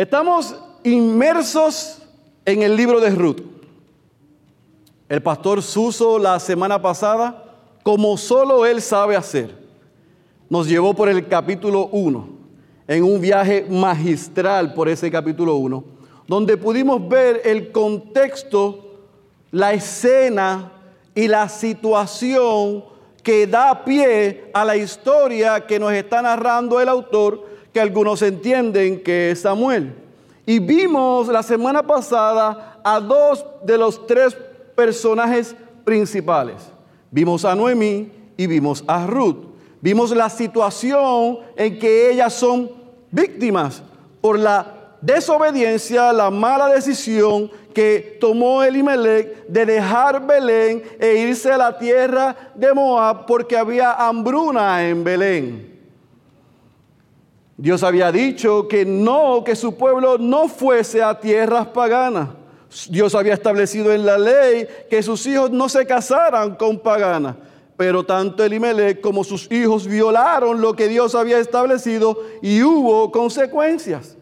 Estamos inmersos en el libro de Ruth. El pastor Suso la semana pasada, como solo él sabe hacer, nos llevó por el capítulo 1, en un viaje magistral por ese capítulo 1, donde pudimos ver el contexto, la escena y la situación que da pie a la historia que nos está narrando el autor, que algunos entienden que es Samuel. Y vimos la semana pasada a dos de los tres personajes principales. Vimos a Noemí y vimos a Ruth. Vimos la situación en que ellas son víctimas por la desobediencia, la mala decisión que tomó Elimelech de dejar Belén e irse a la tierra de Moab porque había hambruna en Belén. Dios había dicho que no, que su pueblo no fuese a tierras paganas. Dios había establecido en la ley que sus hijos no se casaran con paganas. Pero tanto Elimelech como sus hijos violaron lo que Dios había establecido y hubo consecuencias.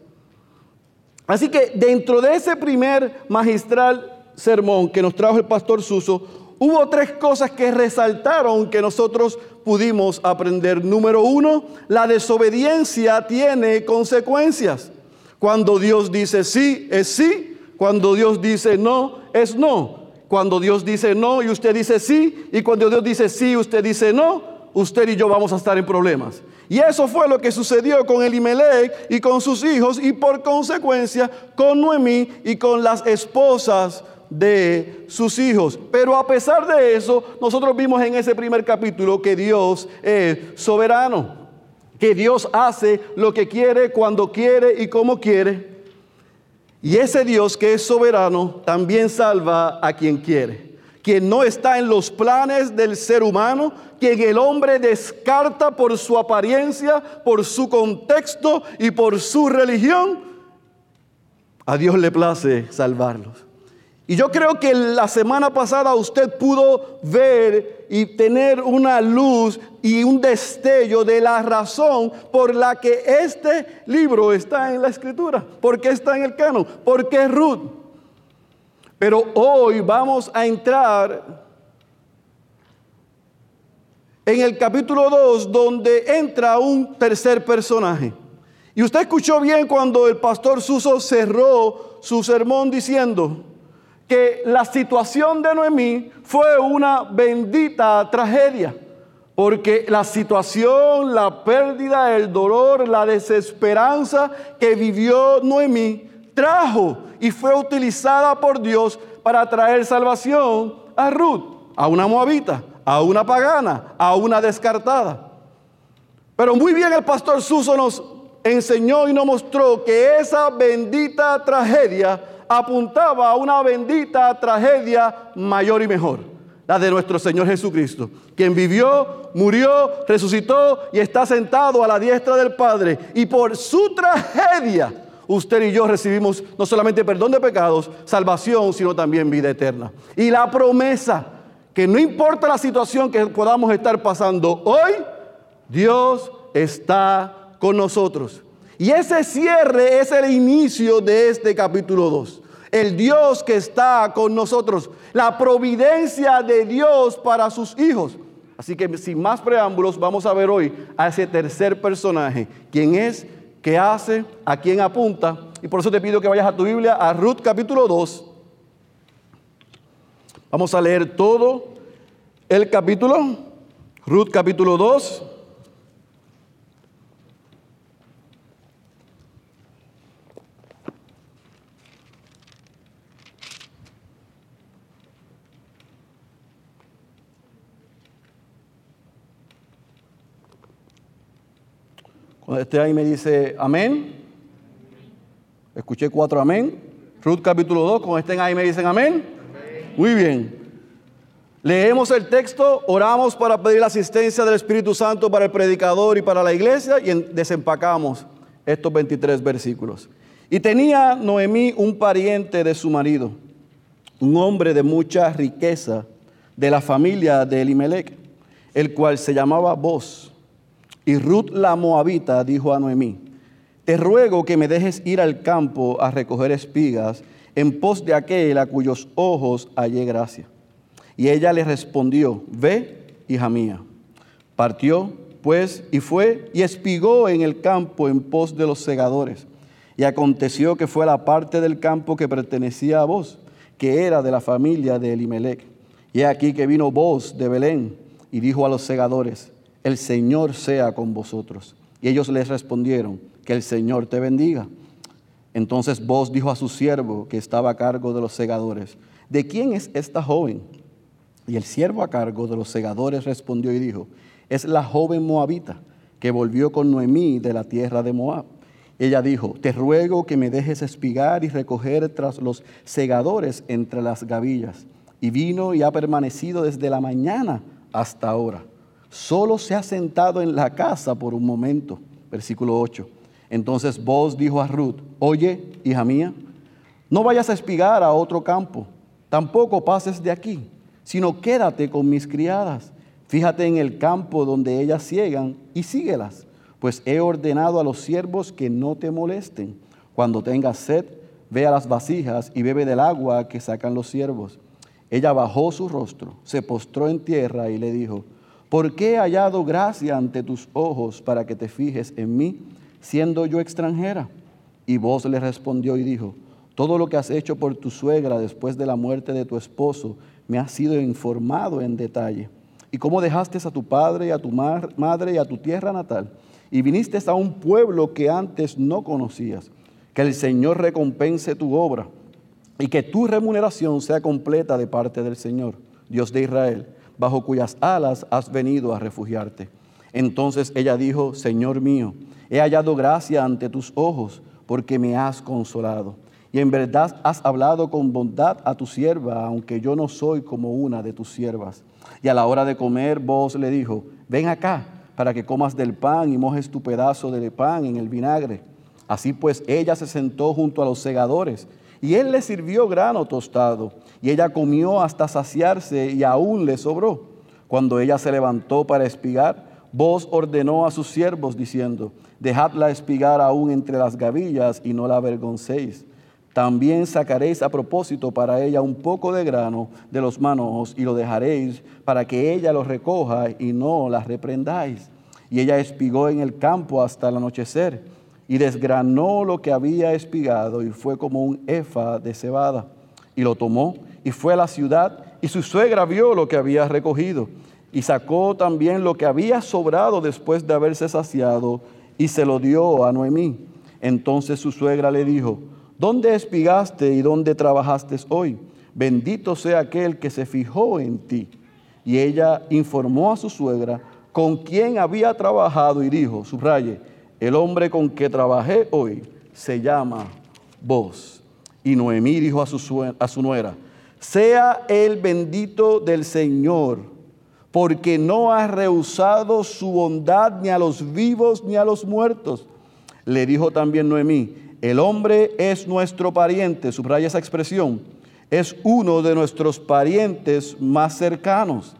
Así que dentro de ese primer magistral sermón que nos trajo el pastor Suso, hubo tres cosas que resaltaron que nosotros pudimos aprender. Número uno, la desobediencia tiene consecuencias. Cuando Dios dice sí, es sí. Cuando Dios dice no, es no. Cuando Dios dice no y usted dice sí. Y cuando Dios dice sí y usted dice no, usted y yo vamos a estar en problemas. Y eso fue lo que sucedió con Elimelech y con sus hijos y por consecuencia con Noemí y con las esposas de sus hijos. Pero a pesar de eso, nosotros vimos en ese primer capítulo que Dios es soberano, que Dios hace lo que quiere, cuando quiere y como quiere. Y ese Dios que es soberano también salva a quien quiere quien no está en los planes del ser humano, quien el hombre descarta por su apariencia, por su contexto y por su religión, a Dios le place salvarlos. Y yo creo que la semana pasada usted pudo ver y tener una luz y un destello de la razón por la que este libro está en la escritura, porque está en el canon, porque Ruth pero hoy vamos a entrar en el capítulo 2 donde entra un tercer personaje. Y usted escuchó bien cuando el pastor Suso cerró su sermón diciendo que la situación de Noemí fue una bendita tragedia. Porque la situación, la pérdida, el dolor, la desesperanza que vivió Noemí trajo y fue utilizada por Dios para traer salvación a Ruth, a una moabita, a una pagana, a una descartada. Pero muy bien el pastor Suso nos enseñó y nos mostró que esa bendita tragedia apuntaba a una bendita tragedia mayor y mejor, la de nuestro Señor Jesucristo, quien vivió, murió, resucitó y está sentado a la diestra del Padre. Y por su tragedia, usted y yo recibimos no solamente perdón de pecados, salvación, sino también vida eterna. Y la promesa que no importa la situación que podamos estar pasando hoy, Dios está con nosotros. Y ese cierre es el inicio de este capítulo 2. El Dios que está con nosotros, la providencia de Dios para sus hijos. Así que sin más preámbulos, vamos a ver hoy a ese tercer personaje, quien es qué hace, a quién apunta. Y por eso te pido que vayas a tu Biblia, a Ruth capítulo 2. Vamos a leer todo el capítulo. Ruth capítulo 2. Esté ahí me dice amén. Escuché cuatro amén. Ruth capítulo 2, cuando estén ahí me dicen amén. Muy bien. Leemos el texto, oramos para pedir la asistencia del Espíritu Santo para el predicador y para la iglesia y desempacamos estos 23 versículos. Y tenía Noemí un pariente de su marido, un hombre de mucha riqueza de la familia de Elimelech, el cual se llamaba Boz. Y Ruth la Moabita dijo a Noemí, te ruego que me dejes ir al campo a recoger espigas en pos de aquel a cuyos ojos hallé gracia. Y ella le respondió, ve, hija mía. Partió, pues, y fue y espigó en el campo en pos de los segadores. Y aconteció que fue la parte del campo que pertenecía a vos, que era de la familia de Elimelech. Y aquí que vino vos de Belén y dijo a los segadores, el Señor sea con vosotros. Y ellos les respondieron, que el Señor te bendiga. Entonces vos dijo a su siervo que estaba a cargo de los segadores, ¿de quién es esta joven? Y el siervo a cargo de los segadores respondió y dijo, es la joven moabita que volvió con Noemí de la tierra de Moab. Ella dijo, te ruego que me dejes espigar y recoger tras los segadores entre las gavillas. Y vino y ha permanecido desde la mañana hasta ahora. Solo se ha sentado en la casa por un momento. Versículo 8. Entonces vos dijo a Ruth, oye, hija mía, no vayas a espigar a otro campo, tampoco pases de aquí, sino quédate con mis criadas. Fíjate en el campo donde ellas ciegan y síguelas, pues he ordenado a los siervos que no te molesten. Cuando tengas sed, ve a las vasijas y bebe del agua que sacan los siervos. Ella bajó su rostro, se postró en tierra y le dijo, ¿por qué he hallado gracia ante tus ojos para que te fijes en mí? siendo yo extranjera? Y vos le respondió y dijo, todo lo que has hecho por tu suegra después de la muerte de tu esposo me ha sido informado en detalle. Y cómo dejaste a tu padre y a tu madre y a tu tierra natal y viniste a un pueblo que antes no conocías. Que el Señor recompense tu obra y que tu remuneración sea completa de parte del Señor, Dios de Israel, bajo cuyas alas has venido a refugiarte. Entonces ella dijo, Señor mío, He hallado gracia ante tus ojos porque me has consolado. Y en verdad has hablado con bondad a tu sierva, aunque yo no soy como una de tus siervas. Y a la hora de comer, vos le dijo, ven acá para que comas del pan y mojes tu pedazo de pan en el vinagre. Así pues, ella se sentó junto a los segadores y él le sirvió grano tostado. Y ella comió hasta saciarse y aún le sobró. Cuando ella se levantó para espigar, vos ordenó a sus siervos diciendo, dejadla espigar aún entre las gavillas y no la avergoncéis. También sacaréis a propósito para ella un poco de grano de los manojos y lo dejaréis para que ella lo recoja y no la reprendáis. Y ella espigó en el campo hasta el anochecer y desgranó lo que había espigado y fue como un efa de cebada. Y lo tomó y fue a la ciudad y su suegra vio lo que había recogido y sacó también lo que había sobrado después de haberse saciado y se lo dio a Noemí. Entonces su suegra le dijo, ¿dónde espigaste y dónde trabajaste hoy? Bendito sea aquel que se fijó en ti. Y ella informó a su suegra con quién había trabajado y dijo, subraye, el hombre con que trabajé hoy se llama vos. Y Noemí dijo a su, a su nuera, sea el bendito del Señor porque no ha rehusado su bondad ni a los vivos ni a los muertos. Le dijo también Noemí, el hombre es nuestro pariente, subraya esa expresión, es uno de nuestros parientes más cercanos.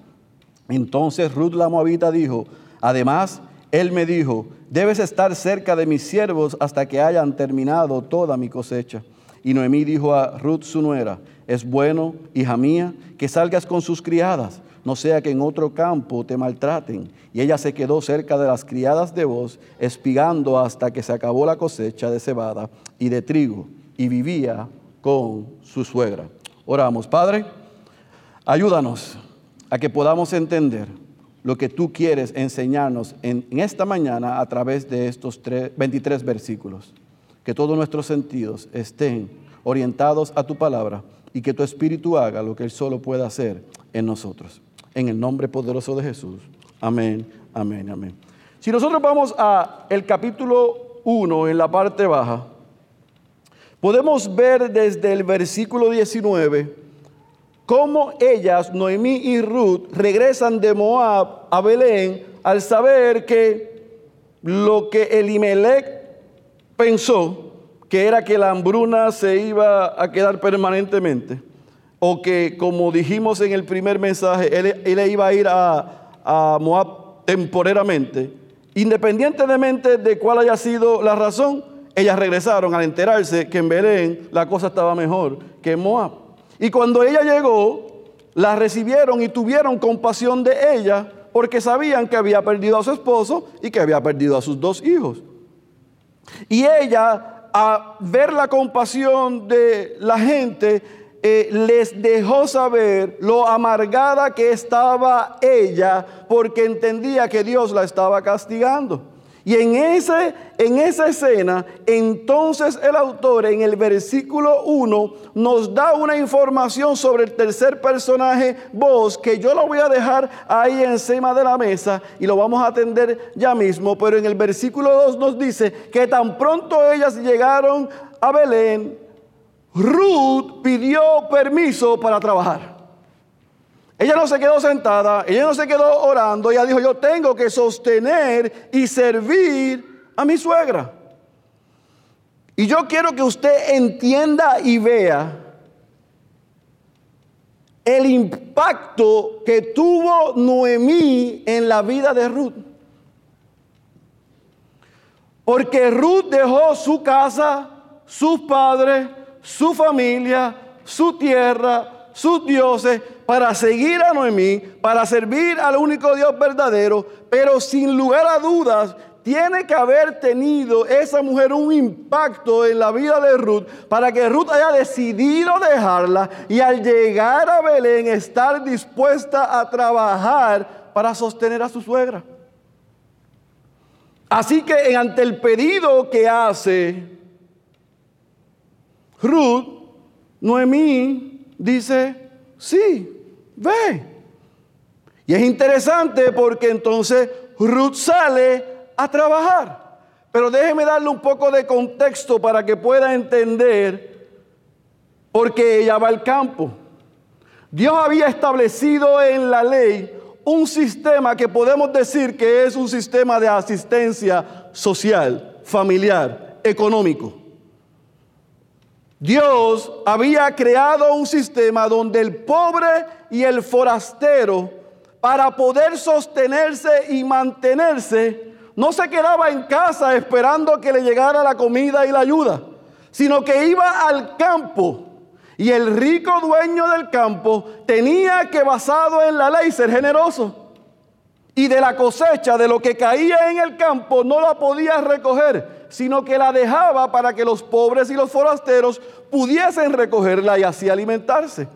Entonces Ruth la Moabita dijo, además, él me dijo, debes estar cerca de mis siervos hasta que hayan terminado toda mi cosecha. Y Noemí dijo a Ruth su nuera, es bueno, hija mía, que salgas con sus criadas no sea que en otro campo te maltraten. Y ella se quedó cerca de las criadas de voz, espigando hasta que se acabó la cosecha de cebada y de trigo, y vivía con su suegra. Oramos, Padre, ayúdanos a que podamos entender lo que tú quieres enseñarnos en, esta mañana a través de estos 23 versículos. Que todos nuestros sentidos estén orientados a tu palabra y que tu Espíritu haga lo que Él solo puede hacer en nosotros en el nombre poderoso de Jesús. Amén, amén, amén. Si nosotros vamos a el capítulo 1 en la parte baja, podemos ver desde el versículo 19 cómo ellas, Noemí y Ruth, regresan de Moab a Belén al saber que lo que Elimelech pensó, que era que la hambruna se iba a quedar permanentemente, o que, como dijimos en el primer mensaje, él, iba a ir a, Moab temporeramente, independientemente de cuál haya sido la razón, ellas regresaron al enterarse que en Belén la cosa estaba mejor que en Moab. Y cuando ella llegó, la recibieron y tuvieron compasión de ella porque sabían que había perdido a su esposo y que había perdido a sus dos hijos. Y ella, a ver la compasión de la gente, eh, les dejó saber lo amargada que estaba ella porque entendía que Dios la estaba castigando. Y en, ese, en esa escena, entonces el autor en el versículo 1 nos da una información sobre el tercer personaje, vos, que yo lo voy a dejar ahí encima de la mesa y lo vamos a atender ya mismo. Pero en el versículo 2 nos dice que tan pronto ellas llegaron a Belén, Ruth pidió permiso para trabajar. Ella no se quedó sentada, ella no se quedó orando, ella dijo, yo tengo que sostener y servir a mi suegra. Y yo quiero que usted entienda y vea el impacto que tuvo Noemí en la vida de Ruth. Porque Ruth dejó su casa, sus padres, su familia, su tierra, sus dioses, para seguir a Noemí, para servir al único Dios verdadero, pero sin lugar a dudas, tiene que haber tenido esa mujer un impacto en la vida de Ruth para que Ruth haya decidido dejarla y al llegar a Belén estar dispuesta a trabajar para sostener a su suegra. Así que ante el pedido que hace Ruth, Noemí dice, sí, ve. Y es interesante porque entonces Ruth sale a trabajar. Pero déjeme darle un poco de contexto para que pueda entender por qué ella va al campo. Dios había establecido en la ley un sistema que podemos decir que es un sistema de asistencia social, familiar, económico. Dios había creado un sistema donde el pobre y el forastero, para poder sostenerse y mantenerse, no se quedaba en casa esperando que le llegara la comida y la ayuda, sino que iba al campo. Y el rico dueño del campo tenía que, basado en la ley, ser generoso. Y de la cosecha, de lo que caía en el campo, no la podía recoger sino que la dejaba para que los pobres y los forasteros pudiesen recogerla y así alimentarse.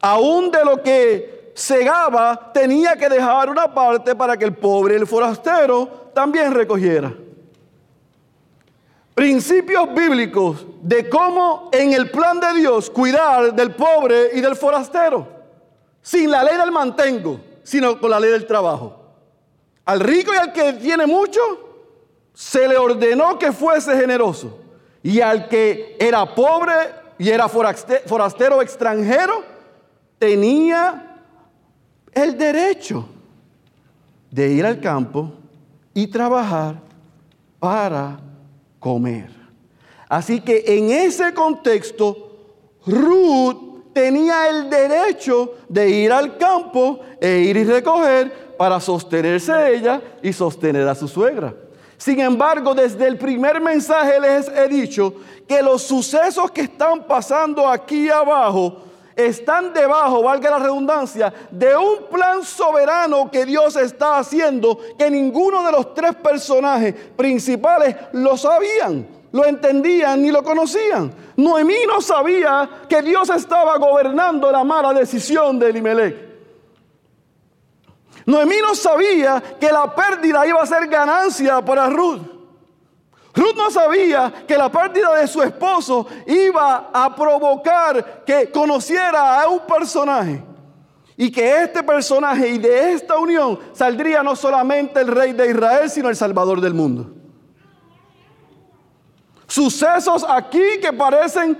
Aún de lo que segaba, tenía que dejar una parte para que el pobre y el forastero también recogiera. Principios bíblicos de cómo en el plan de Dios cuidar del pobre y del forastero, sin la ley del mantengo, sino con la ley del trabajo. Al rico y al que tiene mucho, se le ordenó que fuese generoso. Y al que era pobre y era forastero extranjero, tenía el derecho de ir al campo y trabajar para comer. Así que en ese contexto, Ruth tenía el derecho de ir al campo e ir y recoger para sostenerse ella y sostener a su suegra. Sin embargo, desde el primer mensaje les he dicho que los sucesos que están pasando aquí abajo están debajo, valga la redundancia, de un plan soberano que Dios está haciendo que ninguno de los tres personajes principales lo sabían, lo entendían ni lo conocían. Noemí no sabía que Dios estaba gobernando la mala decisión de Elimelech. Noemí no sabía que la pérdida iba a ser ganancia para Ruth. Ruth no sabía que la pérdida de su esposo iba a provocar que conociera a un personaje. Y que este personaje y de esta unión saldría no solamente el rey de Israel, sino el salvador del mundo. Sucesos aquí que parecen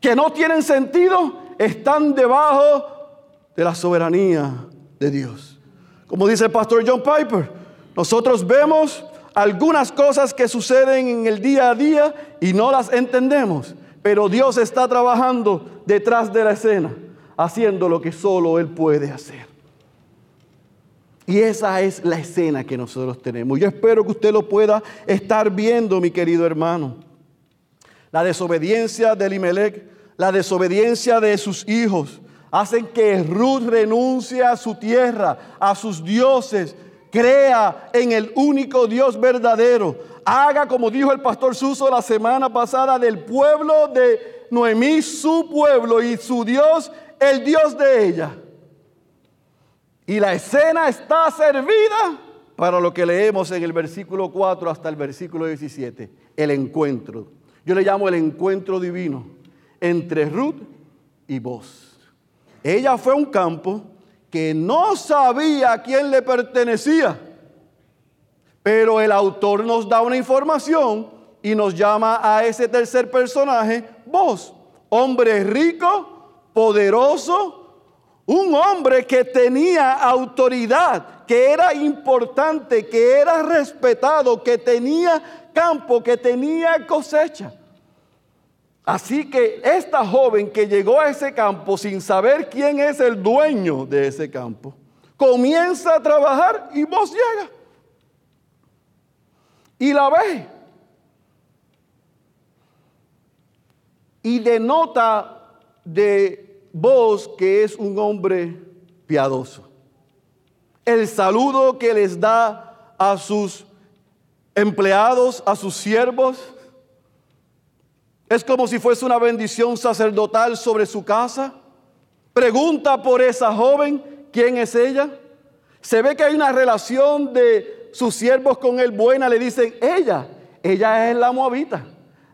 que no tienen sentido están debajo de la soberanía de Dios. Como dice el pastor John Piper, nosotros vemos algunas cosas que suceden en el día a día y no las entendemos, pero Dios está trabajando detrás de la escena, haciendo lo que solo Él puede hacer. Y esa es la escena que nosotros tenemos. Yo espero que usted lo pueda estar viendo, mi querido hermano. La desobediencia de Elimelech, la desobediencia de sus hijos, hacen que Ruth renuncie a su tierra, a sus dioses, crea en el único Dios verdadero. Haga como dijo el pastor Suso la semana pasada del pueblo de Noemí su pueblo y su Dios el Dios de ella. Y la escena está servida para lo que leemos en el versículo 4 hasta el versículo 17, el encuentro. Yo le llamo el encuentro divino entre Ruth y vos. Ella fue a un campo que no sabía a quién le pertenecía. Pero el autor nos da una información y nos llama a ese tercer personaje, vos, hombre rico, poderoso, un hombre que tenía autoridad, que era importante, que era respetado, que tenía campo, que tenía cosecha. Así que esta joven que llegó a ese campo sin saber quién es el dueño de ese campo, comienza a trabajar y vos llega. Y la ve. Y denota de vos que es un hombre piadoso. El saludo que les da a sus empleados, a sus siervos, es como si fuese una bendición sacerdotal sobre su casa. Pregunta por esa joven, ¿quién es ella? Se ve que hay una relación de sus siervos con él buena. Le dicen, ella, ella es la moabita,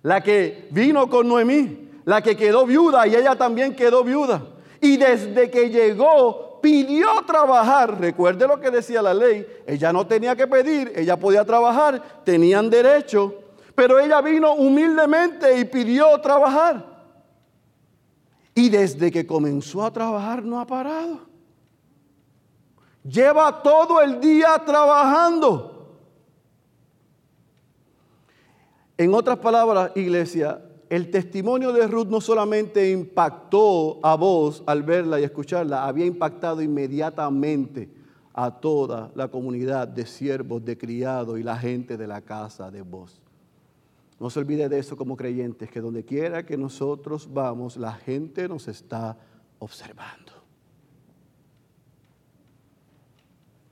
la que vino con Noemí, la que quedó viuda y ella también quedó viuda. Y desde que llegó, pidió trabajar. Recuerde lo que decía la ley. Ella no tenía que pedir, ella podía trabajar, tenían derecho. Pero ella vino humildemente y pidió trabajar. Y desde que comenzó a trabajar no ha parado. Lleva todo el día trabajando. En otras palabras, iglesia, el testimonio de Ruth no solamente impactó a vos al verla y escucharla, había impactado inmediatamente a toda la comunidad de siervos, de criados y la gente de la casa de vos. No se olvide de eso como creyentes, que donde quiera que nosotros vamos, la gente nos está observando.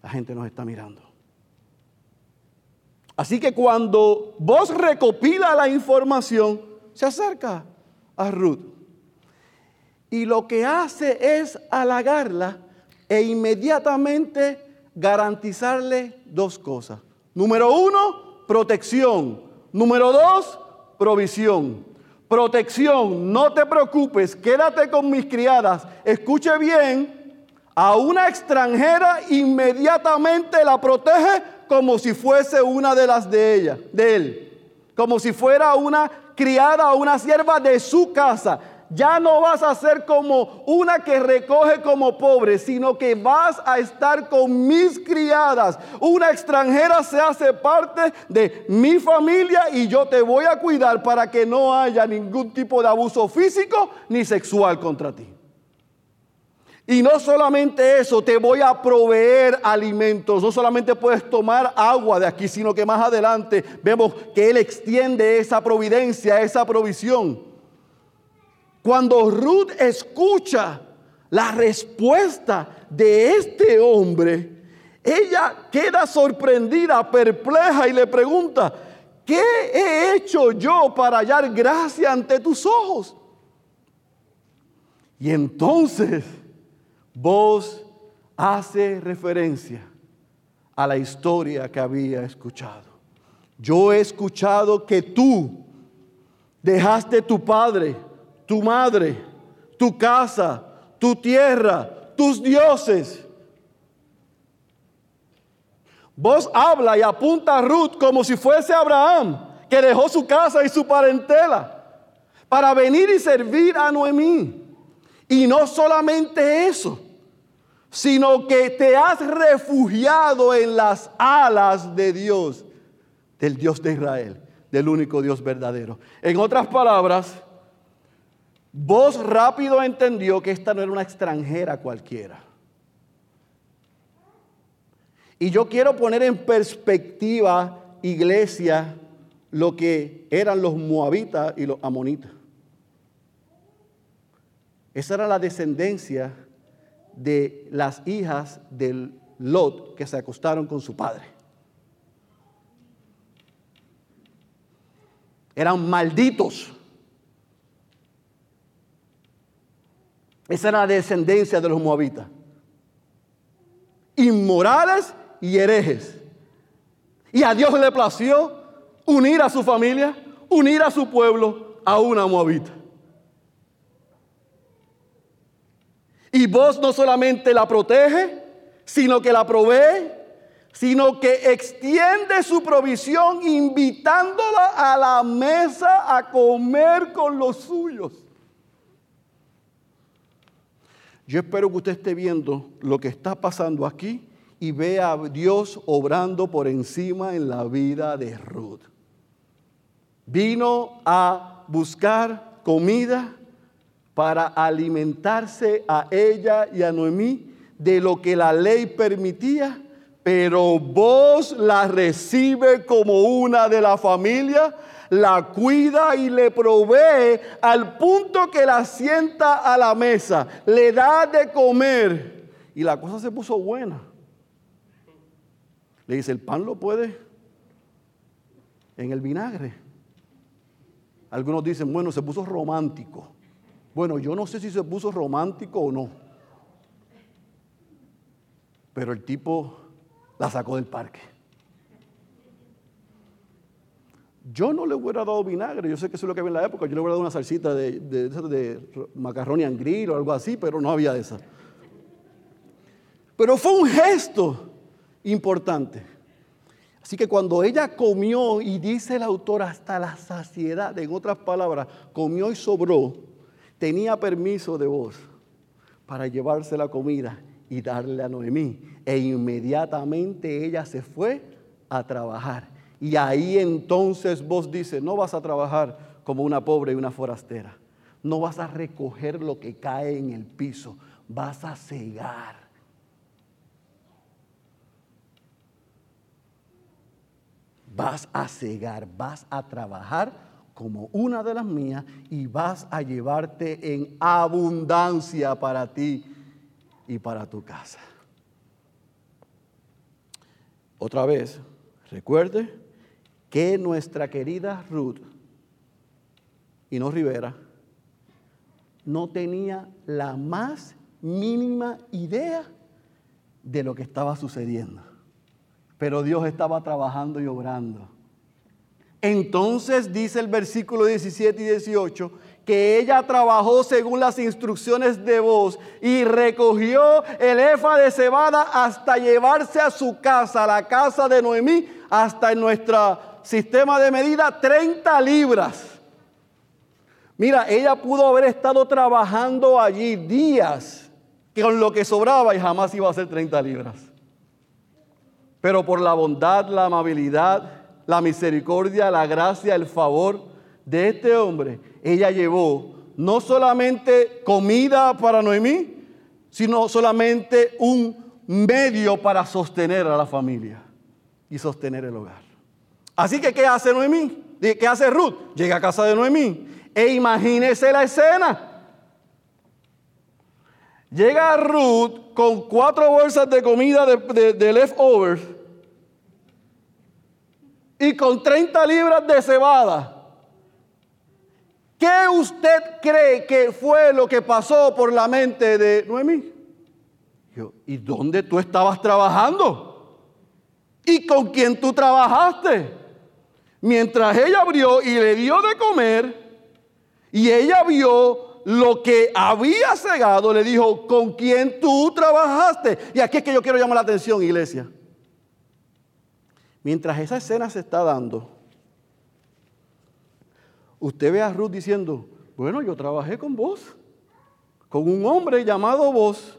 La gente nos está mirando. Así que cuando vos recopila la información, se acerca a Ruth. Y lo que hace es halagarla e inmediatamente garantizarle dos cosas. Número uno, protección. Número dos, provisión. Protección, no te preocupes, quédate con mis criadas. Escuche bien, a una extranjera inmediatamente la protege como si fuese una de las de ella, de él. Como si fuera una criada o una sierva de su casa. Ya no vas a ser como una que recoge como pobre, sino que vas a estar con mis criadas. Una extranjera se hace parte de mi familia y yo te voy a cuidar para que no haya ningún tipo de abuso físico ni sexual contra ti. Y no solamente eso, te voy a proveer alimentos. No solamente puedes tomar agua de aquí, sino que más adelante vemos que Él extiende esa providencia, esa provisión. Cuando Ruth escucha la respuesta de este hombre, ella queda sorprendida, perpleja y le pregunta, ¿qué he hecho yo para hallar gracia ante tus ojos? Y entonces vos hace referencia a la historia que había escuchado. Yo he escuchado que tú dejaste tu padre, tu madre, tu casa, tu tierra, tus dioses. Vos habla y apunta a Ruth como si fuese Abraham, que dejó su casa y su parentela para venir y servir a Noemí. Y no solamente eso, sino que te has refugiado en las alas de Dios, del Dios de Israel, del único Dios verdadero. En otras palabras, Vos rápido entendió que esta no era una extranjera cualquiera. Y yo quiero poner en perspectiva, iglesia, lo que eran los moabitas y los amonitas. Esa era la descendencia de las hijas del Lot que se acostaron con su padre. Eran malditos. Esa era la descendencia de los moabitas. Inmorales y herejes. Y a Dios le plació unir a su familia, unir a su pueblo a una moabita. Y vos no solamente la protege, sino que la provee, sino que extiende su provisión invitándola a la mesa a comer con los suyos. Yo espero que usted esté viendo lo que está pasando aquí y vea a Dios obrando por encima en la vida de Ruth. Vino a buscar comida para alimentarse a ella y a Noemí de lo que la ley permitía, pero vos la recibe como una de la familia, la cuida y le provee al punto que la sienta a la mesa, le da de comer y la cosa se puso buena. Le dice, el pan lo puede en el vinagre. Algunos dicen, bueno, se puso romántico. Bueno, yo no sé si se puso romántico o no. Pero el tipo la sacó del parque. Yo no le hubiera dado vinagre, yo sé que eso es lo que había en la época, yo le hubiera dado una salsita de, de, macarrón y angril o algo así, pero no había esa. Pero fue un gesto importante. Así que cuando ella comió, y dice el autor hasta la saciedad, en otras palabras, comió y sobró, tenía permiso de vos para llevarse la comida y darle a Noemí. E inmediatamente ella se fue a trabajar. Y ahí entonces vos dices, no vas a trabajar como una pobre y una forastera. No vas a recoger lo que cae en el piso. Vas a cegar. Vas a cegar, vas a trabajar como una de las mías y vas a llevarte en abundancia para ti y para tu casa. Otra vez, recuerde que nuestra querida Ruth y no Rivera no tenía la más mínima idea de lo que estaba sucediendo. Pero Dios estaba trabajando y obrando. Entonces dice el versículo 17 y 18 que ella trabajó según las instrucciones de vos y recogió el efa de cebada hasta llevarse a su casa, a la casa de Noemí, hasta en nuestro sistema de medida 30 libras. Mira, ella pudo haber estado trabajando allí días con lo que sobraba y jamás iba a ser 30 libras. Pero por la bondad, la amabilidad, la misericordia, la gracia, el favor de este hombre, ella llevó no solamente comida para Noemí, sino solamente un medio para sostener a la familia y sostener el hogar. Así que, ¿qué hace Noemí? ¿Qué hace Ruth? Llega a casa de Noemí. E imagínese la escena. Llega Ruth con cuatro bolsas de comida de, leftovers y con 30 libras de cebada. ¿Qué usted cree que fue lo que pasó por la mente de Noemí? Yo, ¿y dónde tú estabas trabajando? ¿Y con quién tú trabajaste? Mientras ella abrió y le dio de comer, y ella vio lo que había cegado, le dijo, ¿con quién tú trabajaste? Y aquí es que yo quiero llamar la atención, iglesia. Mientras esa escena se está dando, usted ve a Ruth diciendo, bueno, yo trabajé con vos, con un hombre llamado vos,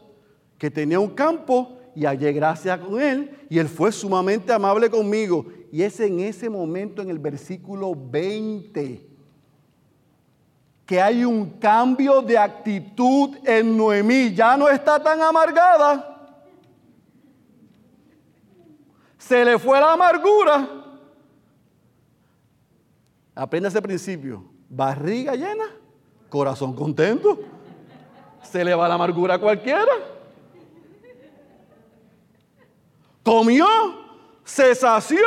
que tenía un campo y hallé gracia con él, y él fue sumamente amable conmigo. Y es en ese momento, en el versículo 20, que hay un cambio de actitud en Noemí. Ya no está tan amargada se le fue la amargura Aprende ese principio. Barriga llena, corazón contento. Se le va la amargura a cualquiera. Comió, se sació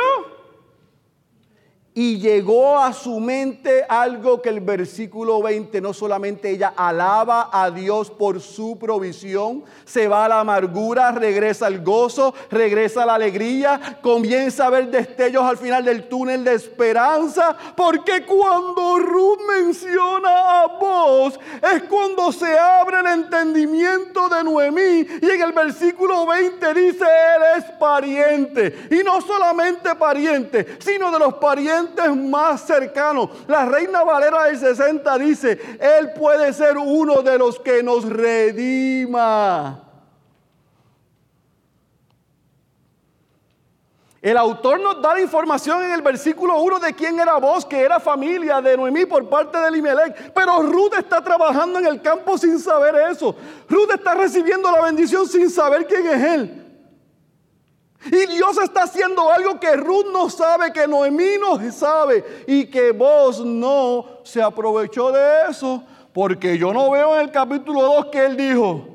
y llegó a su mente algo que el versículo 20 no solamente ella alaba a Dios por su provisión, se va a la amargura, regresa al gozo, regresa a la alegría, comienza a ver destellos al final del túnel de esperanza, porque cuando Ruth menciona a vos es cuando se abre el entendimiento de Noemí y en el versículo 20 dice él es pariente y no solamente pariente, sino de los parientes más cercano La Reina Valera del 60 dice, Él puede ser uno de los que nos redima. El autor nos da la información en el versículo 1 de quién era vos, que era familia de Noemí por parte de Elimelech. Pero Ruth está trabajando en el campo sin saber eso. Ruth está recibiendo la bendición sin saber quién es él. Y Dios está haciendo algo que Ruth no sabe, que Noemí no sabe y que vos no se aprovechó de eso. Porque yo no veo en el capítulo 2 que él dijo,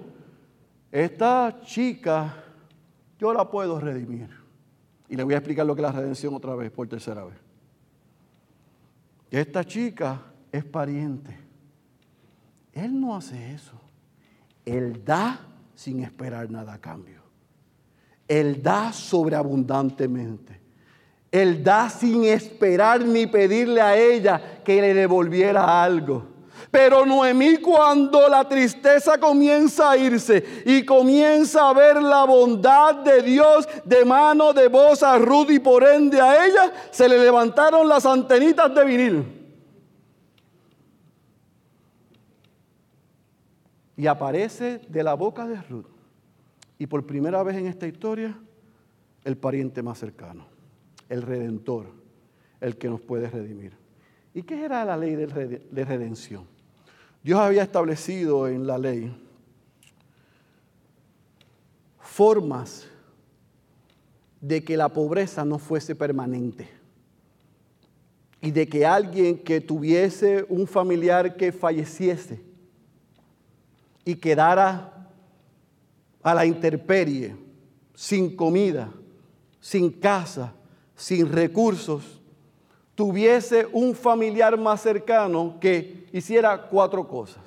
esta chica yo la puedo redimir. Y le voy a explicar lo que es la redención otra vez, por tercera vez. Esta chica es pariente. Él no hace eso. Él da sin esperar nada a cambio. Él da sobreabundantemente. Él da sin esperar ni pedirle a ella que le devolviera algo. Pero Noemí cuando la tristeza comienza a irse y comienza a ver la bondad de Dios de mano de voz a Ruth y por ende a ella, se le levantaron las antenitas de vinil. Y aparece de la boca de Ruth y por primera vez en esta historia, el pariente más cercano, el redentor, el que nos puede redimir. ¿Y qué era la ley de redención? Dios había establecido en la ley formas de que la pobreza no fuese permanente y de que alguien que tuviese un familiar que falleciese y quedara a la intemperie, sin comida, sin casa, sin recursos, tuviese un familiar más cercano que hiciera cuatro cosas.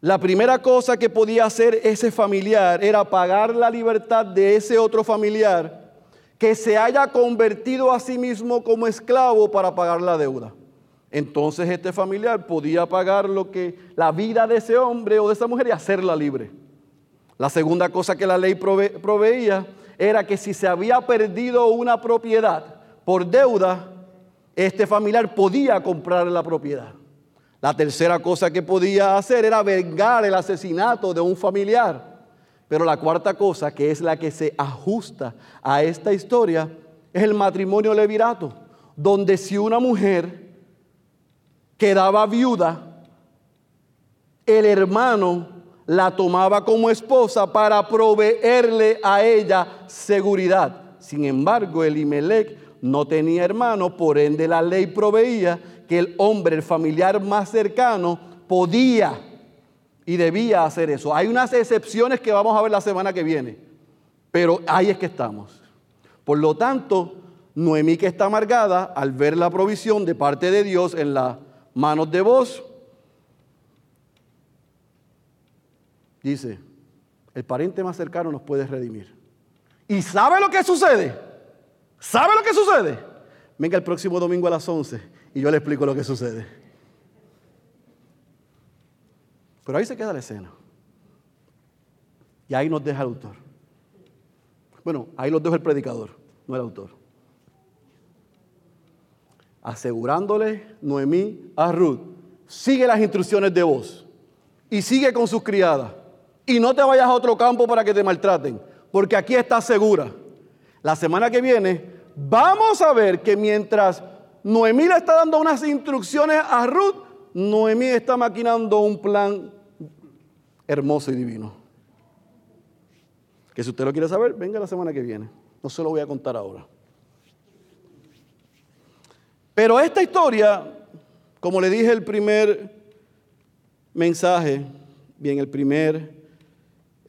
La primera cosa que podía hacer ese familiar era pagar la libertad de ese otro familiar que se haya convertido a sí mismo como esclavo para pagar la deuda. Entonces este familiar podía pagar lo que la vida de ese hombre o de esa mujer y hacerla libre. La segunda cosa que la ley proveía era que si se había perdido una propiedad por deuda, este familiar podía comprar la propiedad. La tercera cosa que podía hacer era vengar el asesinato de un familiar. Pero la cuarta cosa, que es la que se ajusta a esta historia, es el matrimonio levirato, donde si una mujer quedaba viuda, el hermano la tomaba como esposa para proveerle a ella seguridad. Sin embargo, Elimelech no tenía hermano, por ende la ley proveía que el hombre, el familiar más cercano, podía y debía hacer eso. Hay unas excepciones que vamos a ver la semana que viene, pero ahí es que estamos. Por lo tanto, Noemí que está amargada al ver la provisión de parte de Dios en las manos de vos, Dice, el pariente más cercano nos puede redimir. ¿Y sabe lo que sucede? ¿Sabe lo que sucede? Venga el próximo domingo a las 11 y yo le explico lo que sucede. Pero ahí se queda la escena. Y ahí nos deja el autor. Bueno, ahí nos deja el predicador, no el autor. Asegurándole Noemí a Ruth, sigue las instrucciones de vos y sigue con sus criadas y no te vayas a otro campo para que te maltraten, porque aquí estás segura. La semana que viene vamos a ver que mientras Noemí le está dando unas instrucciones a Ruth, Noemí está maquinando un plan hermoso y divino. Que si usted lo quiere saber, venga la semana que viene. No se lo voy a contar ahora. Pero esta historia, como le dije el primer mensaje, bien, el primer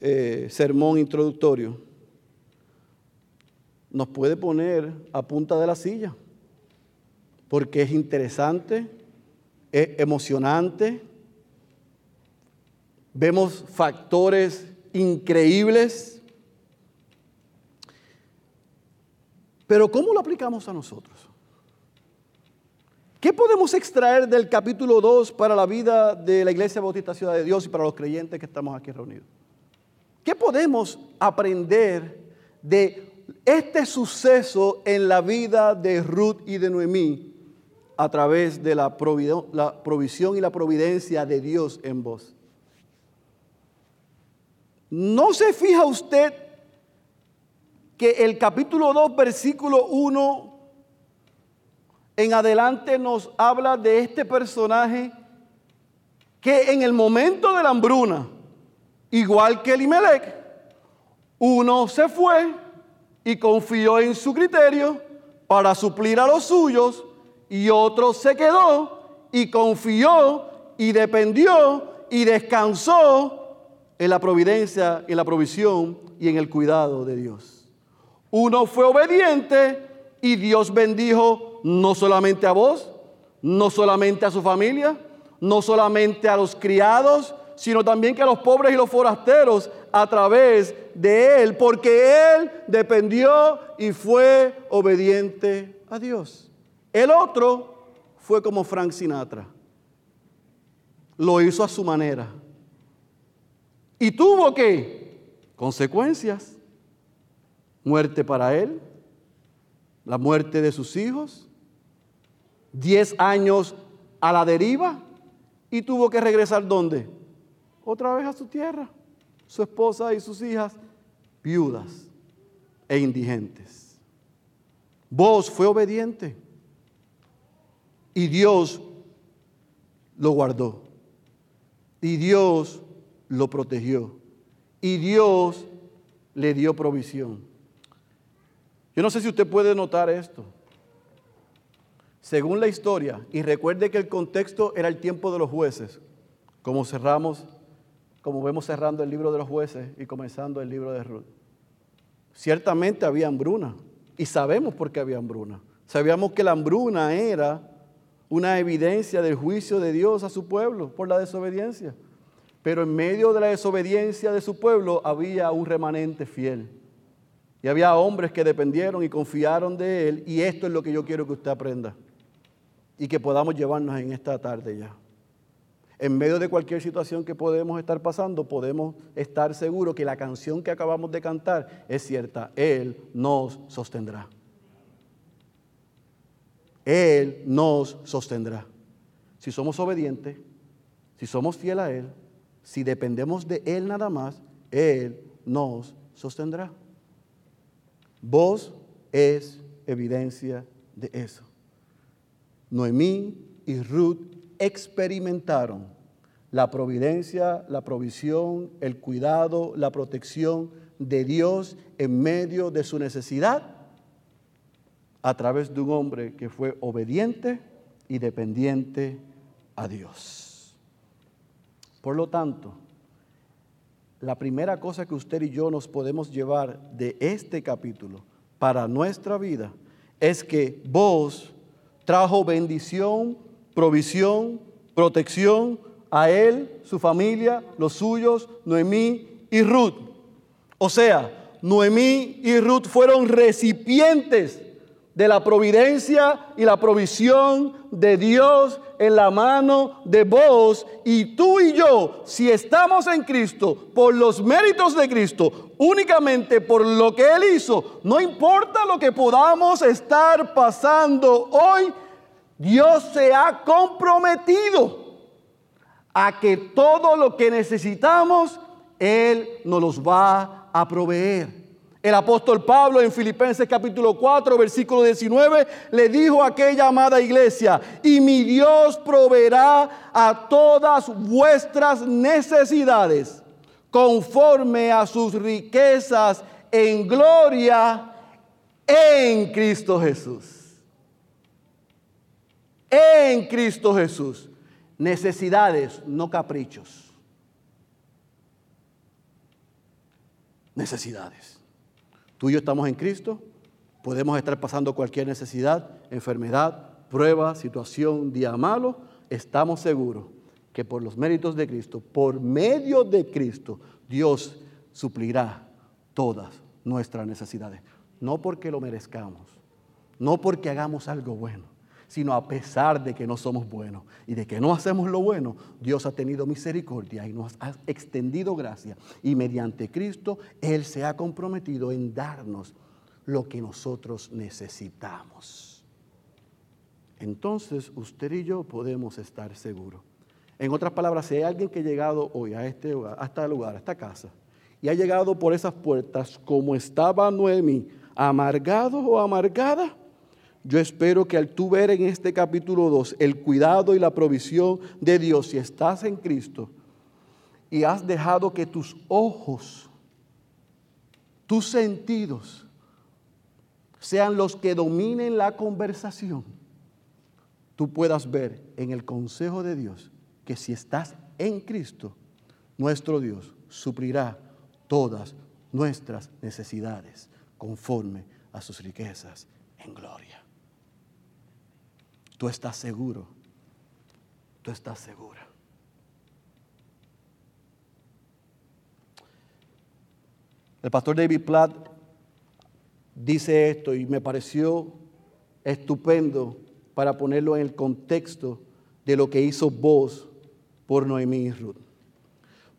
eh, sermón introductorio, nos puede poner a punta de la silla, porque es interesante, es emocionante, vemos factores increíbles, pero ¿cómo lo aplicamos a nosotros? ¿Qué podemos extraer del capítulo 2 para la vida de la Iglesia Bautista Ciudad de Dios y para los creyentes que estamos aquí reunidos? ¿Qué podemos aprender de este suceso en la vida de Ruth y de Noemí a través de la, provisión y la providencia de Dios en vos? ¿No se fija usted que el capítulo 2, versículo 1 en adelante nos habla de este personaje que en el momento de la hambruna, igual que Elimelech, uno se fue y confió en su criterio para suplir a los suyos y otro se quedó y confió y dependió y descansó en la providencia, en la provisión y en el cuidado de Dios. Uno fue obediente y Dios bendijo no solamente a vos, no solamente a su familia, no solamente a los criados, sino también que a los pobres y los forasteros a través de Él, porque Él dependió y fue obediente a Dios. El otro fue como Frank Sinatra. Lo hizo a su manera. Y tuvo que consecuencias. Muerte para él, la muerte de sus hijos, diez años a la deriva y tuvo que regresar ¿dónde? Otra vez a su tierra. Su esposa y sus hijas viudas e indigentes. Vos fue obediente y Dios lo guardó. Y Dios lo protegió y Dios le dio provisión. Yo no sé si usted puede notar esto. Según la historia, y recuerde que el contexto era el tiempo de los jueces, como cerramos, como vemos cerrando el libro de los jueces y comenzando el libro de Ruth. Ciertamente había hambruna, y sabemos por qué había hambruna. Sabíamos que la hambruna era una evidencia del juicio de Dios a su pueblo por la desobediencia. Pero en medio de la desobediencia de su pueblo había un remanente fiel. Y había hombres que dependieron y confiaron de él. Y esto es lo que yo quiero que usted aprenda. Y que podamos llevarnos en esta tarde ya. En medio de cualquier situación que podemos estar pasando, podemos estar seguros que la canción que acabamos de cantar es cierta. Él nos sostendrá. Él nos sostendrá. Si somos obedientes, si somos fieles a Él, si dependemos de Él nada más, Él nos sostendrá. Vos es evidencia de eso. Noemí y Ruth experimentaron la providencia, la provisión, el cuidado, la protección de Dios en medio de su necesidad a través de un hombre que fue obediente y dependiente a Dios. Por lo tanto, la primera cosa que usted y yo nos podemos llevar de este capítulo para nuestra vida es que vos trajo bendición, provisión, protección a él, su familia, los suyos, Noemí y Ruth. O sea, Noemí y Ruth fueron recipientes de la providencia y la provisión de Dios en la mano de vos y tú y yo, si estamos en Cristo por los méritos de Cristo, únicamente por lo que Él hizo, no importa lo que podamos estar pasando hoy, Dios se ha comprometido a que todo lo que necesitamos, Él nos los va a proveer. El apóstol Pablo en Filipenses capítulo 4, versículo 19, le dijo a aquella amada iglesia, y mi Dios proveerá a todas vuestras necesidades conforme a sus riquezas en gloria en Cristo Jesús. En Cristo Jesús. Necesidades, no caprichos. Necesidades. Tú y yo estamos en Cristo. Podemos estar pasando cualquier necesidad, enfermedad, prueba, situación, día malo. Estamos seguros que por los méritos de Cristo, por medio de Cristo, Dios suplirá todas nuestras necesidades. No porque lo merezcamos, no porque hagamos algo bueno, sino a pesar de que no somos buenos y de que no hacemos lo bueno, Dios ha tenido misericordia y nos ha extendido gracia. Y mediante Cristo, Él se ha comprometido en darnos lo que nosotros necesitamos. Entonces, usted y yo podemos estar seguros. En otras palabras, si hay alguien que ha llegado hoy a este lugar, a este lugar, a esta casa, y ha llegado por esas puertas como estaba Noemi, amargado o amargada, yo espero que al tú ver en este capítulo 2 el cuidado y la provisión de Dios, si estás en Cristo y has dejado que tus ojos, tus sentidos, sean los que dominen la conversación, tú puedas ver en el consejo de Dios que si estás en Cristo, nuestro Dios suplirá todas nuestras necesidades conforme a sus riquezas en gloria. Tú estás seguro, tú estás segura. El pastor David Platt dice esto y me pareció estupendo para ponerlo en el contexto de lo que hizo vos por Noemí y Ruth.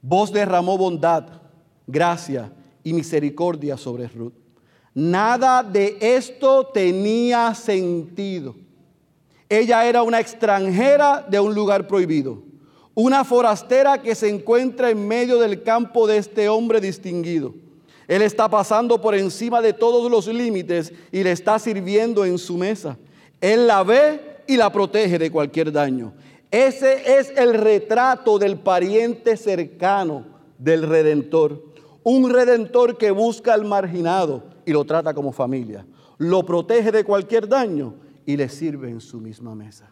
Vos derramó bondad, gracia y misericordia sobre Ruth. Nada de esto tenía sentido. Ella era una extranjera de un lugar prohibido, una forastera que se encuentra en medio del campo de este hombre distinguido. Él está pasando por encima de todos los límites y le está sirviendo en su mesa. Él la ve y la protege de cualquier daño. Ese es el retrato del pariente cercano del redentor. Un redentor que busca al marginado y lo trata como familia. Lo protege de cualquier daño y le sirve en su misma mesa.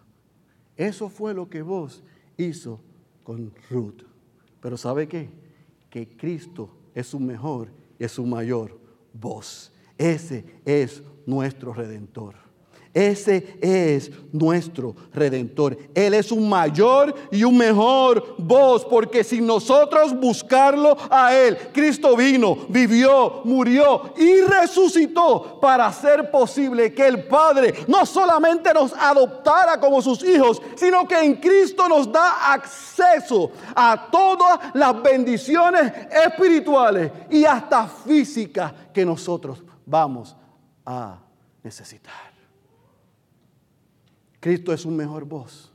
Eso fue lo que vos hizo con Ruth. Pero ¿sabe qué? Que Cristo es su mejor y es su mayor voz. Ese es nuestro redentor. Ese es nuestro redentor. Él es un mayor y un mejor voz, porque sin nosotros buscarlo a Él, Cristo vino, vivió, murió y resucitó para hacer posible que el Padre no solamente nos adoptara como sus hijos, sino que en Cristo nos da acceso a todas las bendiciones espirituales y hasta físicas que nosotros vamos a necesitar. Cristo es un mejor voz,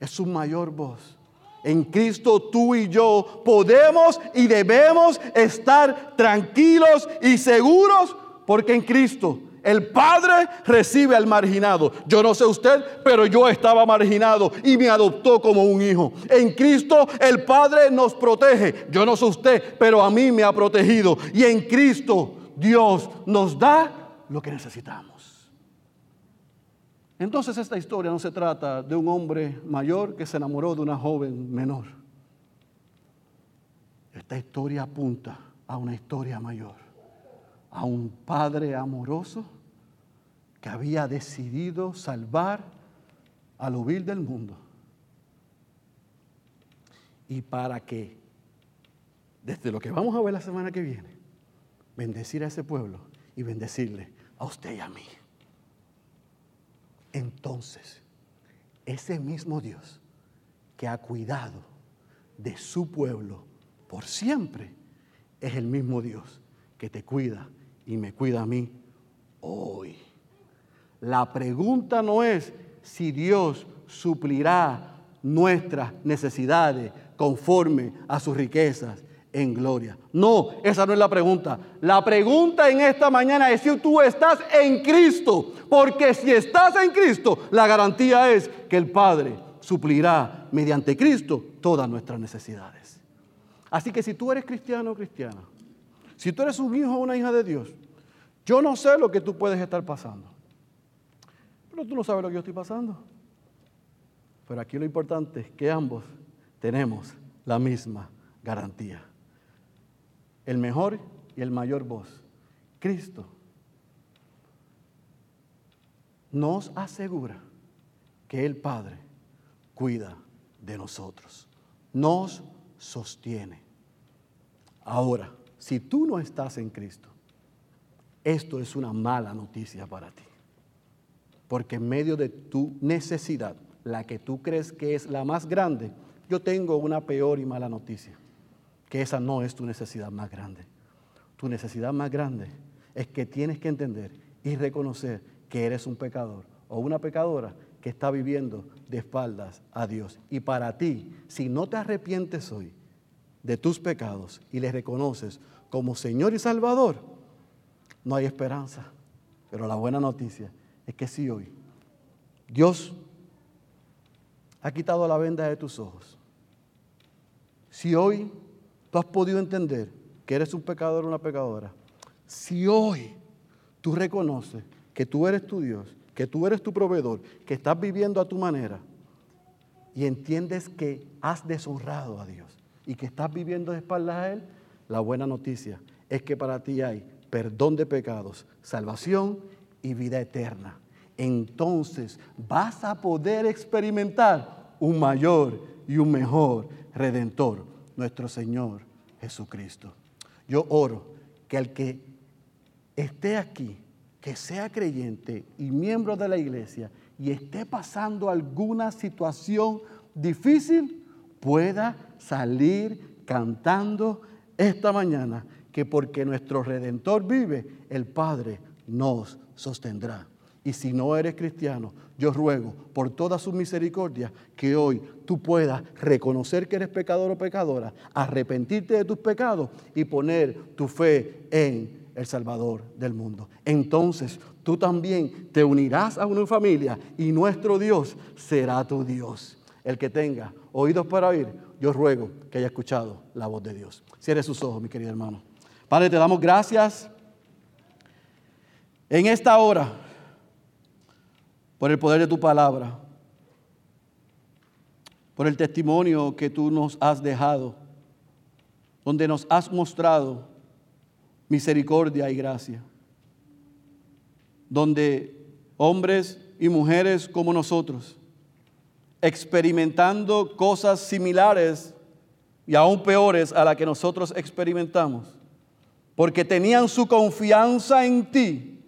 es un mayor voz. En Cristo tú y yo podemos y debemos estar tranquilos y seguros porque en Cristo el Padre recibe al marginado. Yo no sé usted, pero yo estaba marginado y me adoptó como un hijo. En Cristo el Padre nos protege. Yo no sé usted, pero a mí me ha protegido. Y en Cristo Dios nos da lo que necesitamos. Entonces esta historia no se trata de un hombre mayor que se enamoró de una joven menor. Esta historia apunta a una historia mayor, a un padre amoroso que había decidido salvar al hubil del mundo. Y para que, desde lo que vamos a ver la semana que viene, bendecir a ese pueblo y bendecirle a usted y a mí. Entonces, ese mismo Dios que ha cuidado de su pueblo por siempre, es el mismo Dios que te cuida y me cuida a mí hoy. La pregunta no es si Dios suplirá nuestras necesidades conforme a sus riquezas en gloria. No, esa no es la pregunta. La pregunta en esta mañana es si tú estás en Cristo. Porque si estás en Cristo, la garantía es que el Padre suplirá mediante Cristo todas nuestras necesidades. Así que si tú eres cristiano o cristiana, si tú eres un hijo o una hija de Dios, yo no sé lo que tú puedes estar pasando. Pero tú no sabes lo que yo estoy pasando. Pero aquí lo importante es que ambos tenemos la misma garantía. El mejor y el mayor voz, Cristo, nos asegura que el Padre cuida de nosotros, nos sostiene. Ahora, si tú no estás en Cristo, esto es una mala noticia para ti. Porque en medio de tu necesidad, la que tú crees que es la más grande, yo tengo una peor y mala noticia, que esa no es tu necesidad más grande. Tu necesidad más grande es que tienes que entender y reconocer que eres un pecador o una pecadora que está viviendo de espaldas a Dios. Y para ti, si no te arrepientes hoy de tus pecados y les reconoces como Señor y Salvador, no hay esperanza. Pero la buena noticia es que si hoy Dios ha quitado la venda de tus ojos, si hoy tú has podido entender que eres un pecador o una pecadora, si hoy tú reconoces que tú eres tu Dios, que tú eres tu proveedor, que estás viviendo a tu manera y entiendes que has deshonrado a Dios y que estás viviendo de espaldas a Él, la buena noticia es que para ti hay perdón de pecados, salvación y vida eterna. Entonces vas a poder experimentar un mayor y un mejor redentor, nuestro Señor Jesucristo. Yo oro que el que esté aquí, que sea creyente y miembro de la iglesia y esté pasando alguna situación difícil, pueda salir cantando esta mañana que porque nuestro redentor vive, el Padre nos sostendrá. Y si no eres cristiano, yo ruego por toda su misericordia que hoy tú puedas reconocer que eres pecador o pecadora, arrepentirte de tus pecados y poner tu fe en el Salvador del mundo. Entonces tú también te unirás a una familia y nuestro Dios será tu Dios. El que tenga oídos para oír, yo ruego que haya escuchado la voz de Dios. Cierre sus ojos, mi querido hermano. Padre, te damos gracias en esta hora por el poder de tu palabra, por el testimonio que tú nos has dejado, donde nos has mostrado misericordia y gracia, donde hombres y mujeres como nosotros, experimentando cosas similares y aún peores a las que nosotros experimentamos, porque tenían su confianza en ti,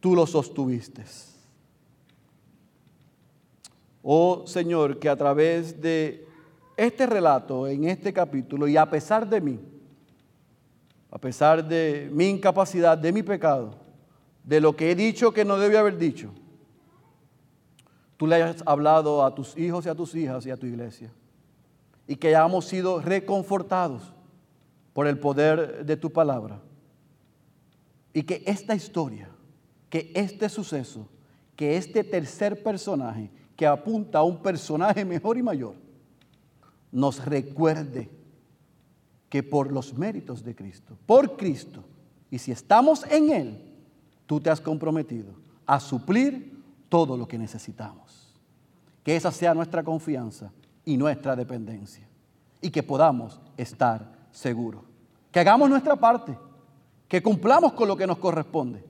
tú los sostuviste. Oh Señor, que a través de este relato, en este capítulo, y a pesar de mí, a pesar de mi incapacidad, de mi pecado, de lo que he dicho que no debía haber dicho, tú le hayas hablado a tus hijos y a tus hijas y a tu iglesia. Y que hayamos sido reconfortados por el poder de tu palabra. Y que esta historia, que este suceso, que este tercer personaje, que apunta a un personaje mejor y mayor, nos recuerde que por los méritos de Cristo, por Cristo, y si estamos en Él, tú te has comprometido a suplir todo lo que necesitamos. Que esa sea nuestra confianza y nuestra dependencia. Y que podamos estar seguros. Que hagamos nuestra parte. Que cumplamos con lo que nos corresponde.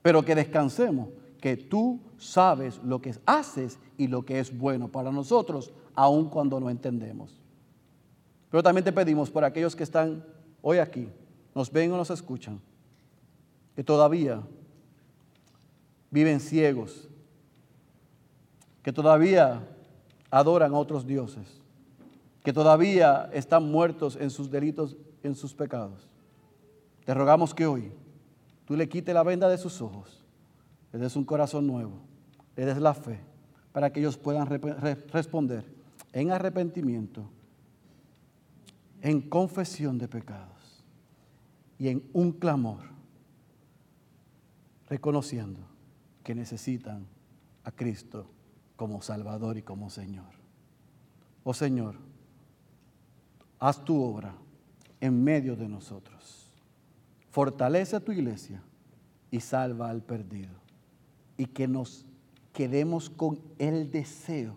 Pero que descansemos que tú sabes lo que haces y lo que es bueno para nosotros, aun cuando no entendemos. Pero también te pedimos por aquellos que están hoy aquí, nos ven o nos escuchan, que todavía viven ciegos, que todavía adoran a otros dioses, que todavía están muertos en sus delitos, en sus pecados. Te rogamos que hoy tú le quites la venda de sus ojos le des un corazón nuevo, le des la fe para que ellos puedan responder en arrepentimiento, en confesión de pecados y en un clamor, reconociendo que necesitan a Cristo como Salvador y como Señor. Oh Señor, haz tu obra en medio de nosotros. Fortalece a tu iglesia y salva al perdido y que nos quedemos con el deseo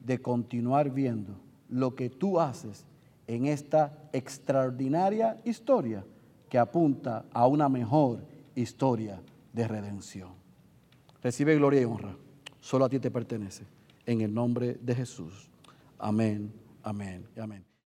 de continuar viendo lo que tú haces en esta extraordinaria historia que apunta a una mejor historia de redención. Recibe gloria y honra. Solo a ti te pertenece. En el nombre de Jesús. Amén, amén amén.